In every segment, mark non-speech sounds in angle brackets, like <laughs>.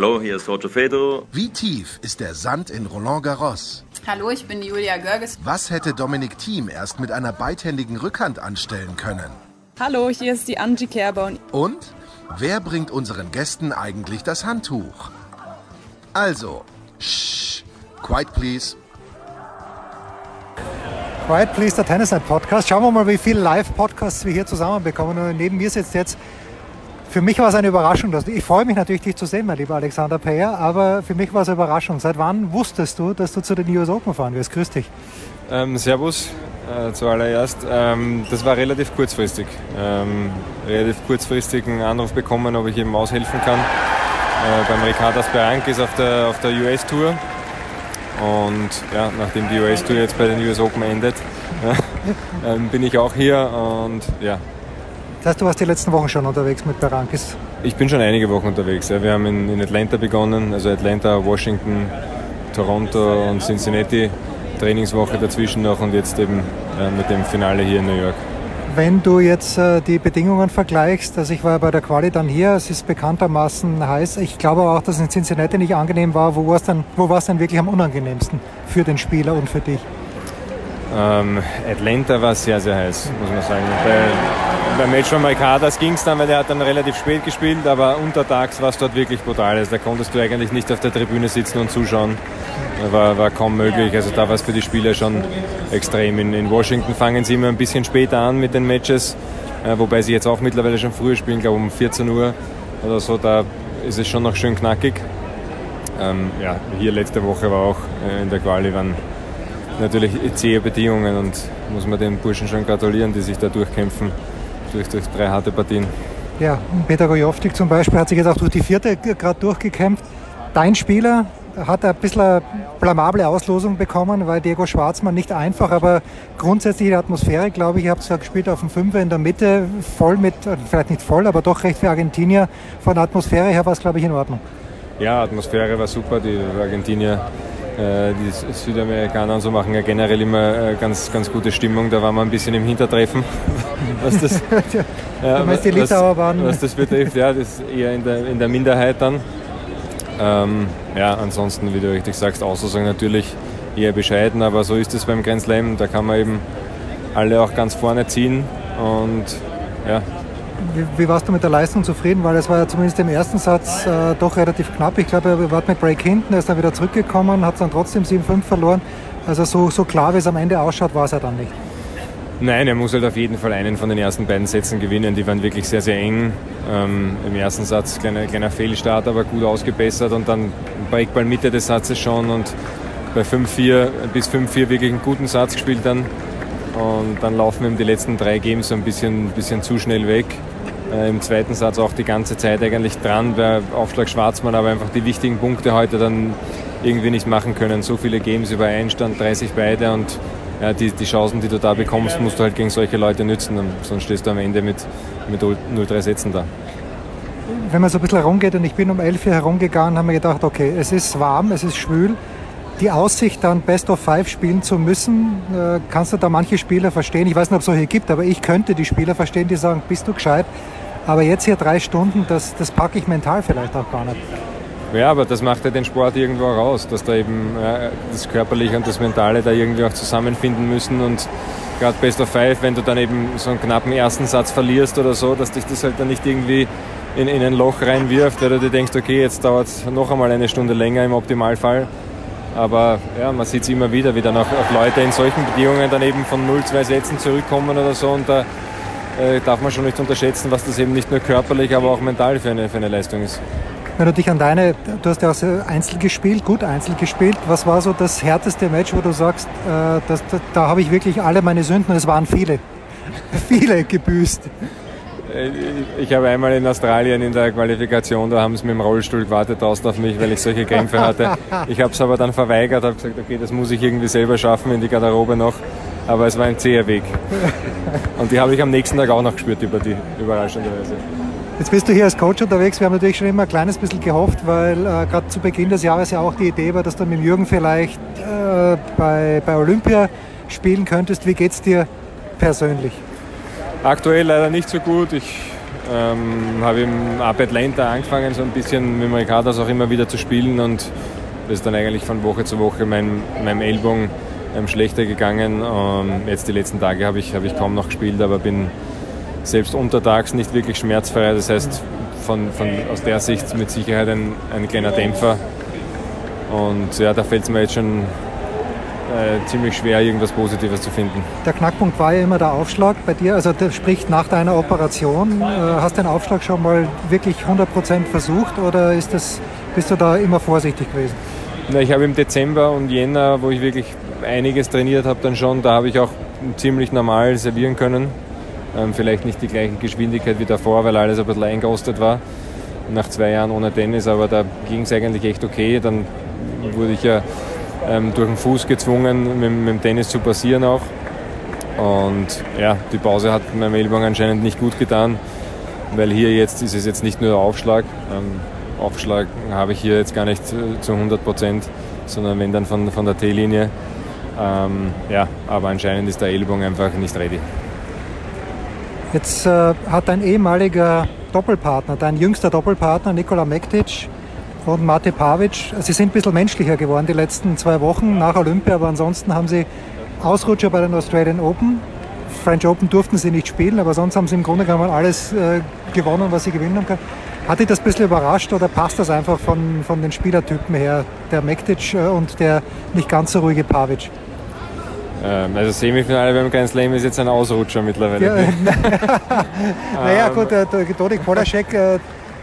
Hallo, hier ist Roger Federer. Wie tief ist der Sand in Roland Garros? Hallo, ich bin Julia Görges. Was hätte Dominik Thiem erst mit einer beidhändigen Rückhand anstellen können? Hallo, hier ist die Angie Kerber. Und wer bringt unseren Gästen eigentlich das Handtuch? Also, shh, quiet please. Quiet Please, der Tennisnet Podcast. Schauen wir mal, wie viele Live-Podcasts wir hier zusammenbekommen. Und neben mir sitzt jetzt, für mich war es eine Überraschung. Dass, ich freue mich natürlich, dich zu sehen, mein lieber Alexander Peyer, aber für mich war es eine Überraschung. Seit wann wusstest du, dass du zu den US Open fahren wirst? Grüß dich. Ähm, servus, äh, zuallererst. Ähm, das war relativ kurzfristig. Ähm, relativ kurzfristig einen Anruf bekommen, ob ich ihm aushelfen kann. Äh, beim Ricardas Berankis auf der, auf der US-Tour. Und ja, nachdem die US-Tour jetzt bei den US Open endet, ja, <laughs> ähm, bin ich auch hier und ja. Das heißt, du warst die letzten Wochen schon unterwegs mit Berankis? Ich bin schon einige Wochen unterwegs. Ja. Wir haben in, in Atlanta begonnen, also Atlanta, Washington, Toronto und Cincinnati. Trainingswoche dazwischen noch und jetzt eben ja, mit dem Finale hier in New York. Wenn du jetzt äh, die Bedingungen vergleichst, also ich war bei der Quali dann hier, es ist bekanntermaßen heiß. Ich glaube aber auch, dass es in Cincinnati nicht angenehm war. Wo war es wo es dann wirklich am unangenehmsten für den Spieler und für dich? Ähm, Atlanta war sehr, sehr heiß, muss man sagen. Bei, beim Match von Maikadas ging es dann, weil der hat dann relativ spät gespielt, aber untertags war es dort wirklich brutal. Also da konntest du eigentlich nicht auf der Tribüne sitzen und zuschauen. War, war kaum möglich. Also da war es für die Spieler schon extrem. In, in, Washington fangen sie immer ein bisschen später an mit den Matches, äh, wobei sie jetzt auch mittlerweile schon früher spielen, glaube um 14 Uhr oder so. Da ist es schon noch schön knackig. Ähm, ja, hier letzte Woche war auch äh, in der Quali waren natürlich zähe Bedingungen und muss man den Burschen schon gratulieren, die sich da durchkämpfen, durch, durch drei harte Partien. Ja, Peter Gojovtik zum Beispiel hat sich jetzt auch durch die vierte gerade durchgekämpft. Dein Spieler hat ein bisschen eine blamable Auslosung bekommen, weil Diego Schwarzmann nicht einfach, aber grundsätzlich die Atmosphäre, glaube ich, ihr habt es ja gespielt auf dem Fünfer in der Mitte, voll mit, vielleicht nicht voll, aber doch recht für Argentinier. Von der Atmosphäre her war es, glaube ich, in Ordnung. Ja, Atmosphäre war super, die Argentinier die Südamerikaner und so machen ja generell immer ganz, ganz gute Stimmung. Da waren wir ein bisschen im Hintertreffen, <laughs> was das, <laughs> ja, was, die Litauer waren. was das betrifft. Ja, das ist eher in der, in der Minderheit dann. Ähm, ja, ansonsten, wie du richtig sagst, Auslosung natürlich eher bescheiden, aber so ist es beim Grand Slam. Da kann man eben alle auch ganz vorne ziehen und ja, wie, wie, warst du mit der Leistung zufrieden? Weil es war ja zumindest im ersten Satz äh, doch relativ knapp. Ich glaube, er war mit Break hinten, er ist dann wieder zurückgekommen, hat dann trotzdem 7-5 verloren. Also so, so klar, wie es am Ende ausschaut, war es ja dann nicht. Nein, er muss halt auf jeden Fall einen von den ersten beiden Sätzen gewinnen. Die waren wirklich sehr, sehr eng. Ähm, Im ersten Satz kleiner, kleiner Fehlstart, aber gut ausgebessert und dann Breakball Mitte des Satzes schon und bei 5-4 bis 5-4 wirklich einen guten Satz gespielt dann. Und dann laufen ihm die letzten drei Games so ein bisschen, bisschen zu schnell weg. Äh, Im zweiten Satz auch die ganze Zeit eigentlich dran, bei Aufschlag Schwarzmann, aber einfach die wichtigen Punkte heute dann irgendwie nicht machen können. So viele Games über Einstand, 30 beide und ja, die, die Chancen, die du da bekommst, musst du halt gegen solche Leute nützen, sonst stehst du am Ende mit, mit 0-3 Sätzen da. Wenn man so ein bisschen herumgeht und ich bin um 11 Uhr herumgegangen, haben wir gedacht, okay, es ist warm, es ist schwül, die Aussicht, dann Best of Five spielen zu müssen, äh, kannst du da manche Spieler verstehen? Ich weiß nicht, ob es solche gibt, aber ich könnte die Spieler verstehen, die sagen, bist du gescheit? Aber jetzt hier drei Stunden, das, das packe ich mental vielleicht auch gar nicht. Ja, aber das macht ja den Sport irgendwo raus, dass da eben ja, das Körperliche und das Mentale da irgendwie auch zusammenfinden müssen und gerade Best of Five, wenn du dann eben so einen knappen ersten Satz verlierst oder so, dass dich das halt dann nicht irgendwie in, in ein Loch reinwirft, weil du denkst, okay, jetzt dauert es noch einmal eine Stunde länger im Optimalfall. Aber ja, man sieht es immer wieder, wie dann auch, auch, Leute in solchen Bedingungen dann eben von 0-2 Sätzen zurückkommen oder so und da äh, darf man schon nicht unterschätzen, was das eben nicht nur körperlich, aber auch mental für eine, für eine Leistung ist. Wenn du dich an deine, du hast ja auch Einzel gespielt, gut Einzel gespielt. Was war so das härteste Match, wo du sagst, äh, das, da, da habe ich wirklich alle meine Sünden, es waren viele, <laughs> viele gebüßt? Ich habe einmal in Australien in der Qualifikation, da haben sie mit dem Rollstuhl gewartet draußen auf mich, weil ich solche Krämpfe hatte. Ich habe es aber dann verweigert, habe gesagt, okay, das muss ich irgendwie selber schaffen in die Garderobe noch. aber es war ein zäher Weg. Und die habe ich am nächsten Tag auch noch gespürt, über die überraschenderweise. Jetzt bist du hier als Coach unterwegs. Wir haben natürlich schon immer ein kleines bisschen gehofft, weil äh, gerade zu Beginn des Jahres ja auch die Idee war, dass du mit Jürgen vielleicht äh, bei, bei Olympia spielen könntest. Wie geht es dir persönlich? Aktuell leider nicht so gut. Ich ähm, habe im Ab Atlanta angefangen, so ein bisschen mit Mercados auch immer wieder zu spielen und das ist dann eigentlich von Woche zu Woche mein, meinem Ellbogen ähm, schlechter gegangen. Ähm, jetzt die letzten Tage habe ich, hab ich kaum noch gespielt, aber bin selbst untertags nicht wirklich schmerzfrei. Das heißt, von, von, aus der Sicht mit Sicherheit ein, ein kleiner Dämpfer. Und ja, da fällt es mir jetzt schon äh, ziemlich schwer, irgendwas Positives zu finden. Der Knackpunkt war ja immer der Aufschlag bei dir, also der spricht nach deiner Operation. Äh, hast du den Aufschlag schon mal wirklich 100% versucht oder ist das, bist du da immer vorsichtig gewesen? Na, ich habe im Dezember und Jänner, wo ich wirklich einiges trainiert habe, dann schon, da habe ich auch ziemlich normal servieren können. Ähm, vielleicht nicht die gleiche Geschwindigkeit wie davor, weil alles ein bisschen eingerostet war. Nach zwei Jahren ohne Tennis, aber da ging es eigentlich echt okay. Dann wurde ich ja ähm, durch den Fuß gezwungen, mit, mit, dem Tennis zu passieren auch. Und ja, die Pause hat meinem Ellbogen anscheinend nicht gut getan, weil hier jetzt ist es jetzt nicht nur der Aufschlag. Ähm, Aufschlag habe ich hier jetzt gar nicht äh, zu 100 Prozent, sondern wenn dann von, von der T-Linie. Ähm, ja, aber anscheinend ist der Ellbogen einfach nicht ready. Jetzt äh, hat dein ehemaliger Doppelpartner, dein jüngster Doppelpartner Nikola Mektic und Mate Pavic, sie sind ein bisschen menschlicher geworden die letzten zwei Wochen nach Olympia, aber ansonsten haben sie Ausrutscher bei den Australian Open. French Open durften sie nicht spielen, aber sonst haben sie im Grunde genommen alles äh, gewonnen, was sie gewinnen können. Hat dich das ein bisschen überrascht oder passt das einfach von, von den Spielertypen her, der Mektic äh, und der nicht ganz so ruhige Pavic? Ähm, also Semifinale beim Grand Slam ist jetzt ein Ausrutscher mittlerweile. Ja, <laughs> <laughs> naja gut, der, der Dodik Polacek, äh,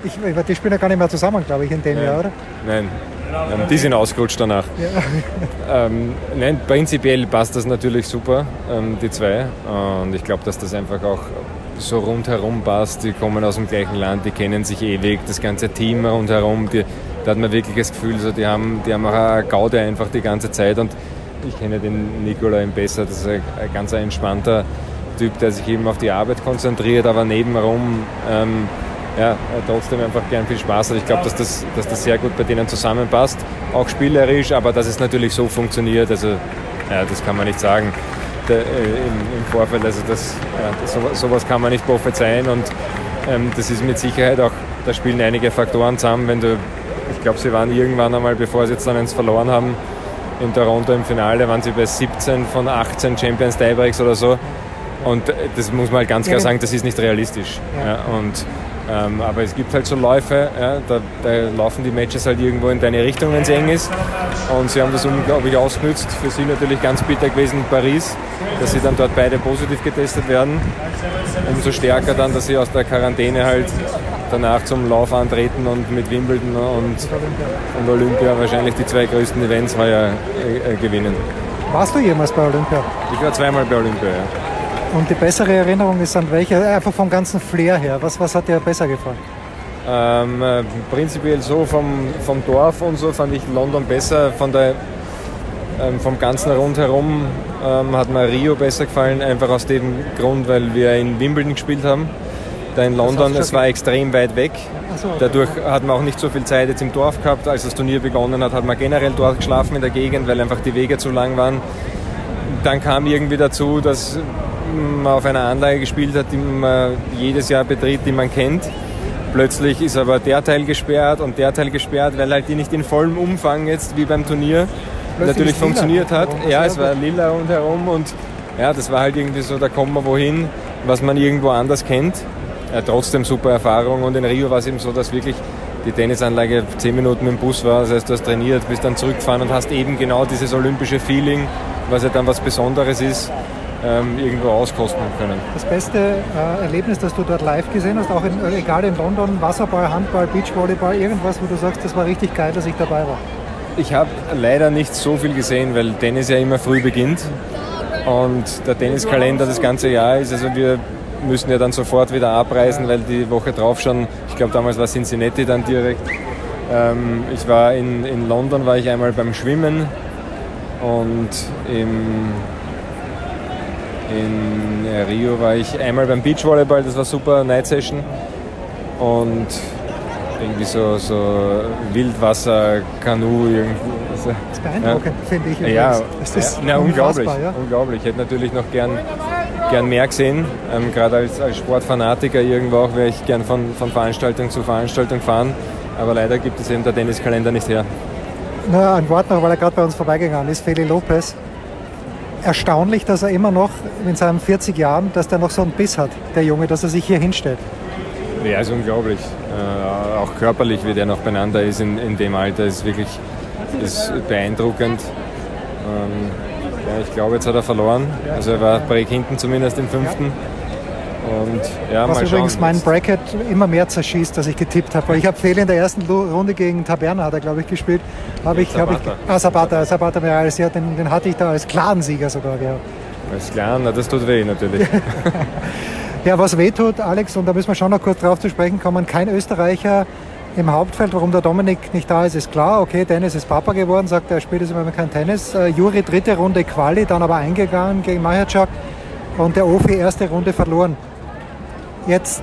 ich, die spielen ja gar nicht mehr zusammen, glaube ich, in dem nein. Jahr, oder? Nein, ähm, die sind ausgerutscht danach. Ja. <laughs> ähm, nein, prinzipiell passt das natürlich super, ähm, die zwei. Und ich glaube, dass das einfach auch so rundherum passt. Die kommen aus dem gleichen Land, die kennen sich ewig, das ganze Team rundherum. Die, da hat man wirklich das Gefühl, so, die, haben, die haben auch eine Gaude einfach die ganze Zeit. Und ich kenne den Nikola eben besser. Das ist ein, ein ganz entspannter Typ, der sich eben auf die Arbeit konzentriert, aber nebenrum ähm, ja, trotzdem einfach gern viel Spaß hat. Ich glaube, dass das, dass das sehr gut bei denen zusammenpasst, auch spielerisch, aber dass es natürlich so funktioniert, also ja, das kann man nicht sagen der, äh, im, im, Vorfeld. Also das, ja, so, sowas kann man nicht prophezeien und ähm, das ist mit Sicherheit auch, da spielen einige Faktoren zusammen, wenn du, ich glaube, sie waren irgendwann einmal, bevor sie jetzt dann eins verloren haben, in Toronto im Finale waren sie bei 17 von 18 Champions Tiebreaks oder so. Und das muss man halt ganz klar sagen, das ist nicht realistisch. Ja. und, ähm, aber es gibt halt so Läufe, ja, da, da, laufen die Matches halt irgendwo in deine Richtung, wenn es eng ist. Und sie haben das unglaublich ausgenutzt. Für sie natürlich ganz bitter gewesen in Paris, dass sie dann dort beide positiv getestet werden. Umso stärker dann, dass sie aus der Quarantäne halt danach zum Lauf antreten und mit Wimbledon und, und Olympia wahrscheinlich die zwei größten Events ja äh, äh, gewinnen. Warst du jemals bei Olympia? Ich war zweimal bei Olympia, ja. Und die bessere Erinnerung ist an welche? Einfach vom ganzen Flair her. Was, was hat dir besser gefallen? Ähm, äh, prinzipiell so vom, vom Dorf und so fand ich London besser. Von der, ähm, vom ganzen Rundherum ähm, hat mir Rio besser gefallen, einfach aus dem Grund, weil wir in Wimbledon gespielt haben da in London, es war extrem weit weg. Dadurch hat man auch nicht so viel Zeit jetzt im Dorf gehabt. Als das Turnier begonnen hat, hat man generell dort geschlafen in der Gegend, weil einfach die Wege zu lang waren. Dann kam irgendwie dazu, dass man auf einer Anlage gespielt hat, die man jedes Jahr betritt, die man kennt. Plötzlich ist aber der Teil gesperrt und der Teil gesperrt, weil halt die nicht in vollem Umfang jetzt wie beim Turnier Plötzlich natürlich funktioniert hat. Ja, es war lila rundherum und ja, das war halt irgendwie so, da kommt man wohin, was man irgendwo anders kennt äh, trotzdem super Erfahrung. Und in Rio war es eben so, dass wirklich die Tennisanlage zehn Minuten mit dem Bus war. Das heißt, du hast trainiert, bist dann zurückgefahren und hast eben genau dieses olympische Feeling, was ja dann was Besonderes ist, ähm, irgendwo auskosten können. Das beste äh, Erlebnis, das du dort live gesehen hast, auch in, äh, egal in London, Wasserball, Handball, Beachvolleyball, irgendwas, wo du sagst, das war richtig geil, dass ich dabei war? Ich habe leider nicht so viel gesehen, weil Tennis ja immer früh beginnt und der Tenniskalender das ganze Jahr ist. Also wir müssen ja dann sofort wieder abreisen, weil die Woche drauf schon, ich glaube damals war Cincinnati dann direkt. Ähm, ich war in, in London, war ich einmal beim Schwimmen und im, In Rio war ich einmal beim Beachvolleyball, das war super, Night Session. Und irgendwie so, so Wildwasser, Kanu, irgendwie. Das ist beeindruckend, ja. finde ich. Ja, das ist ja, unglaublich, ja? unglaublich. Ich hätte natürlich noch gern, gern mehr gesehen. Ähm, Gerade als, als Sportfanatiker irgendwo auch wäre ich gern von, von Veranstaltung zu Veranstaltung fahren. Aber leider gibt es eben der Tenniskalender nicht her. Na, ein Wort noch, weil er gerade bei uns vorbeigegangen ist, Feli Lopez. Erstaunlich, dass er immer noch in seinen 40 Jahren, dass der noch so einen Biss hat, der Junge, dass er sich hier hinstellt. Ja, ist unglaublich. Äh, auch körperlich, wie der noch beieinander ist in, in dem Alter, ist wirklich ist beeindruckend. Ähm, ja, ich glaube, jetzt hat er verloren. Also er war Break hinten zumindest im fünften. Und, ja, Was übrigens mein Bracket immer mehr zerschießt, dass ich getippt habe. Weil ich habe Fehler in der ersten Runde gegen Taberna, hat er glaube ich gespielt. Habe ich, habe ich, ah, Sabata, Sabata Reales, ja, den, den hatte ich da als klaren Sieger sogar gehabt. Als Clan, das tut weh natürlich. <laughs> ja, was weh tut, Alex, und da müssen wir schon noch kurz drauf zu sprechen kommen, kein Österreicher im Hauptfeld. Warum der Dominik nicht da ist, ist klar. Okay, Dennis ist Papa geworden, sagt er, spielt jetzt immer kein Tennis. Äh, Juri dritte Runde Quali, dann aber eingegangen gegen Majacak und der Ofi erste Runde verloren. Jetzt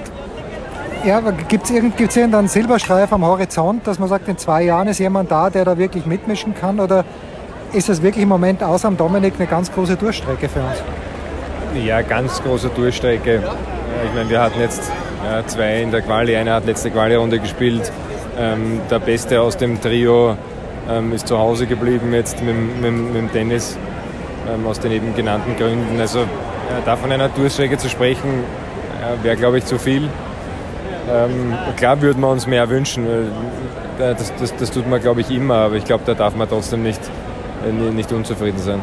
ja, gibt es irgendeinen Silberstreif am Horizont, dass man sagt, in zwei Jahren ist jemand da, der da wirklich mitmischen kann? Oder ist das wirklich im Moment außer am Dominik eine ganz große Durchstrecke für uns? Ja, ganz große Durchstrecke. Ich meine, wir hatten jetzt ja, zwei in der Quali, einer hat letzte Quali-Runde gespielt. Ähm, der Beste aus dem Trio ähm, ist zu Hause geblieben jetzt mit, mit, mit dem Tennis, ähm, aus den eben genannten Gründen. Also ja, da von einer Durchstrecke zu sprechen, wäre, glaube ich, zu viel. Ähm, klar würden wir uns mehr wünschen. Das, das, das tut man, glaube ich, immer, aber ich glaube, da darf man trotzdem nicht, äh, nicht unzufrieden sein.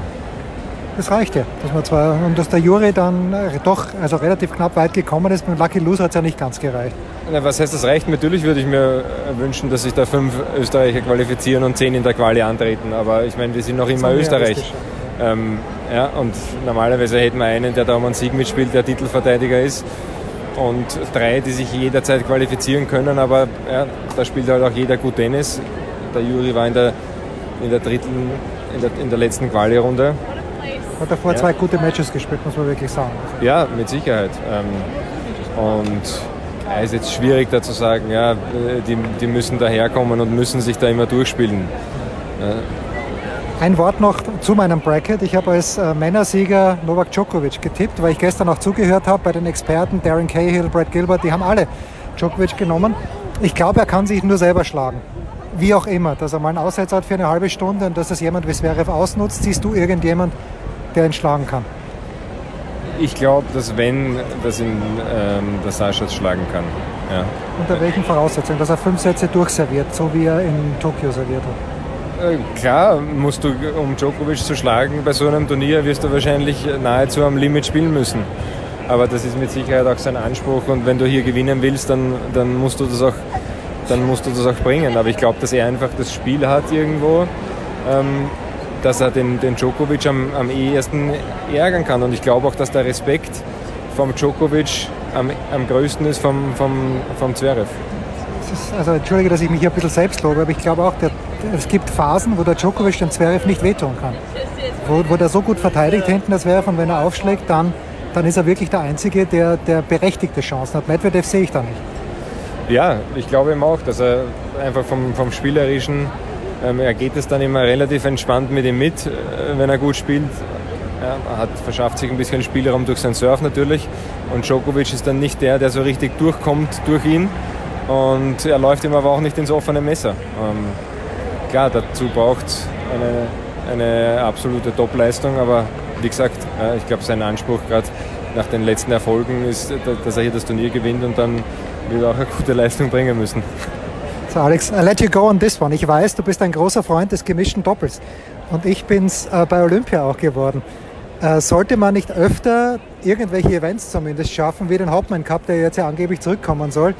Das reicht ja, dass man zwar und dass der Juri dann äh, doch also relativ knapp weit gekommen ist. Mit Lucky Loser hat es ja nicht ganz gereicht. Na, was heißt das reicht? Natürlich würde ich mir äh, wünschen, dass sich da fünf Österreicher qualifizieren und zehn in der Quali antreten. Aber ich meine, wir sind noch immer Österreich. Ähm, ja, und normalerweise hätten wir einen, der da um einen Sieg mitspielt, der Titelverteidiger ist und drei, die sich jederzeit qualifizieren können, aber ja, da spielt halt auch jeder gut Tennis. Der Juri war in der, in der dritten, in der, in der letzten Quali-Runde. Hat davor ja. zwei gute Matches gespielt, muss man wirklich sagen. Ja, mit Sicherheit. Ähm, und es ist jetzt schwierig da zu sagen, ja, die, die müssen daherkommen und müssen sich da immer durchspielen. Ein Wort noch zu meinem Bracket. Ich habe als äh, Männersieger Novak Djokovic getippt, weil ich gestern auch zugehört habe bei den Experten Darren Cahill, Brad Gilbert, die haben alle Djokovic genommen. Ich glaube, er kann sich nur selber schlagen. Wie auch immer, dass er mal einen Aussetzer hat für eine halbe Stunde und dass das jemand wie Zverev ausnutzt. Siehst du irgendjemand, der ihn schlagen kann? Ich glaube, dass wenn, dass ihn ähm, der Sascha schlagen kann. Ja. Unter welchen Voraussetzungen? Dass er fünf Sätze durchserviert, so wie er in Tokio serviert hat? Äh, klar, musst du, um Djokovic zu schlagen, bei so einem Turnier wirst du wahrscheinlich nahezu am Limit spielen müssen. Aber das ist mit Sicherheit auch sein Anspruch und wenn du hier gewinnen willst, dann, dann, musst, du das auch, dann musst du das auch bringen. Aber ich glaube, dass er einfach das Spiel hat irgendwo, ähm, dass er den, den Djokovic am, am ehesten ärgern kann. Und ich glaube auch, dass der Respekt vom Djokovic am, am größten ist vom, vom, vom Zverev. Also entschuldige, dass ich mich hier ein bisschen selbst lobe, aber ich glaube auch, der es gibt Phasen, wo der Djokovic den Zverev nicht wehtun kann. Wo, wo der so gut verteidigt hinten der Zverev und wenn er aufschlägt, dann, dann ist er wirklich der Einzige, der, der berechtigte Chancen hat. Medvedev sehe ich da nicht. Ja, ich glaube ihm auch, dass er einfach vom, vom Spielerischen, ähm, er geht es dann immer relativ entspannt mit ihm mit, äh, wenn er gut spielt. Ja, er hat, verschafft sich ein bisschen Spielraum durch sein Surf natürlich. Und Djokovic ist dann nicht der, der so richtig durchkommt durch ihn. Und er läuft ihm aber auch nicht ins offene Messer. Ähm, klar, dazu braucht es eine, eine absolute Topleistung, aber wie gesagt, ich glaube, sein Anspruch gerade nach den letzten Erfolgen ist, dass er hier das Turnier gewinnt und dann wird er auch eine gute Leistung bringen müssen. So Alex, I let you go on this one. Ich weiß, du bist ein großer Freund des gemischten Doppels und ich bin es äh, bei Olympia auch geworden. Äh, sollte man nicht öfter irgendwelche Events zumindest schaffen, wie den Hauptmann Cup, der jetzt ja angeblich zurückkommen soll, äh,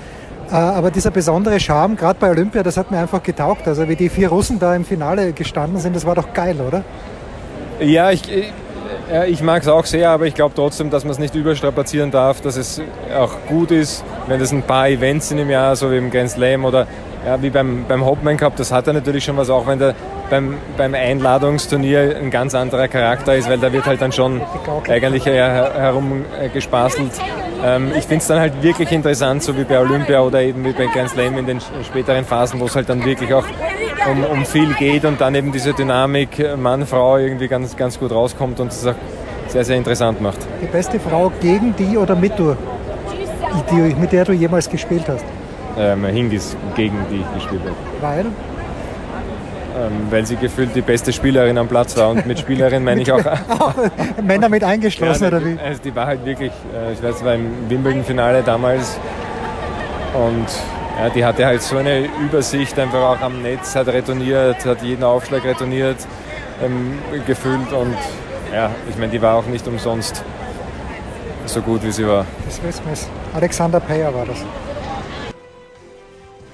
aber dieser besondere Charme, gerade bei Olympia, das hat mir einfach getaugt. Also wie die vier Russen da im Finale gestanden sind, das war doch geil, oder? Ja, ich, ich mag es auch sehr, aber ich glaube trotzdem, dass man es nicht überstrapazieren darf, dass es auch gut ist, wenn es ein paar Events sind im Jahr, so wie im Grand Slam oder ja, wie beim, beim Hopman Cup, das hat er natürlich schon was, auch wenn der, beim, beim Einladungsturnier ein ganz anderer Charakter ist, weil da wird halt dann schon eigentlich herumgespastelt. Ähm, ich finde es dann halt wirklich interessant, so wie bei Olympia oder eben wie bei Grand Slam in den späteren Phasen, wo es halt dann wirklich auch um, um viel geht und dann eben diese Dynamik Mann-Frau irgendwie ganz, ganz gut rauskommt und es auch sehr, sehr interessant macht. Die beste Frau gegen die oder mit du, die, mit der du jemals gespielt hast? Ähm, Hingis gegen die gespielt hat. Weil? Ähm, weil sie gefühlt die beste Spielerin am Platz war. Und mit Spielerin meine ich auch. <laughs> auch Männer mit eingeschlossen, ja, oder wie? Also die war halt wirklich, äh, ich weiß, es war im Wimbledon-Finale damals. Und ja, die hatte halt so eine Übersicht einfach auch am Netz, hat retourniert, hat jeden Aufschlag retourniert, ähm, gefühlt. Und ja, ich meine, die war auch nicht umsonst so gut, wie sie war. Das wissen wir. Alexander Peyer war das.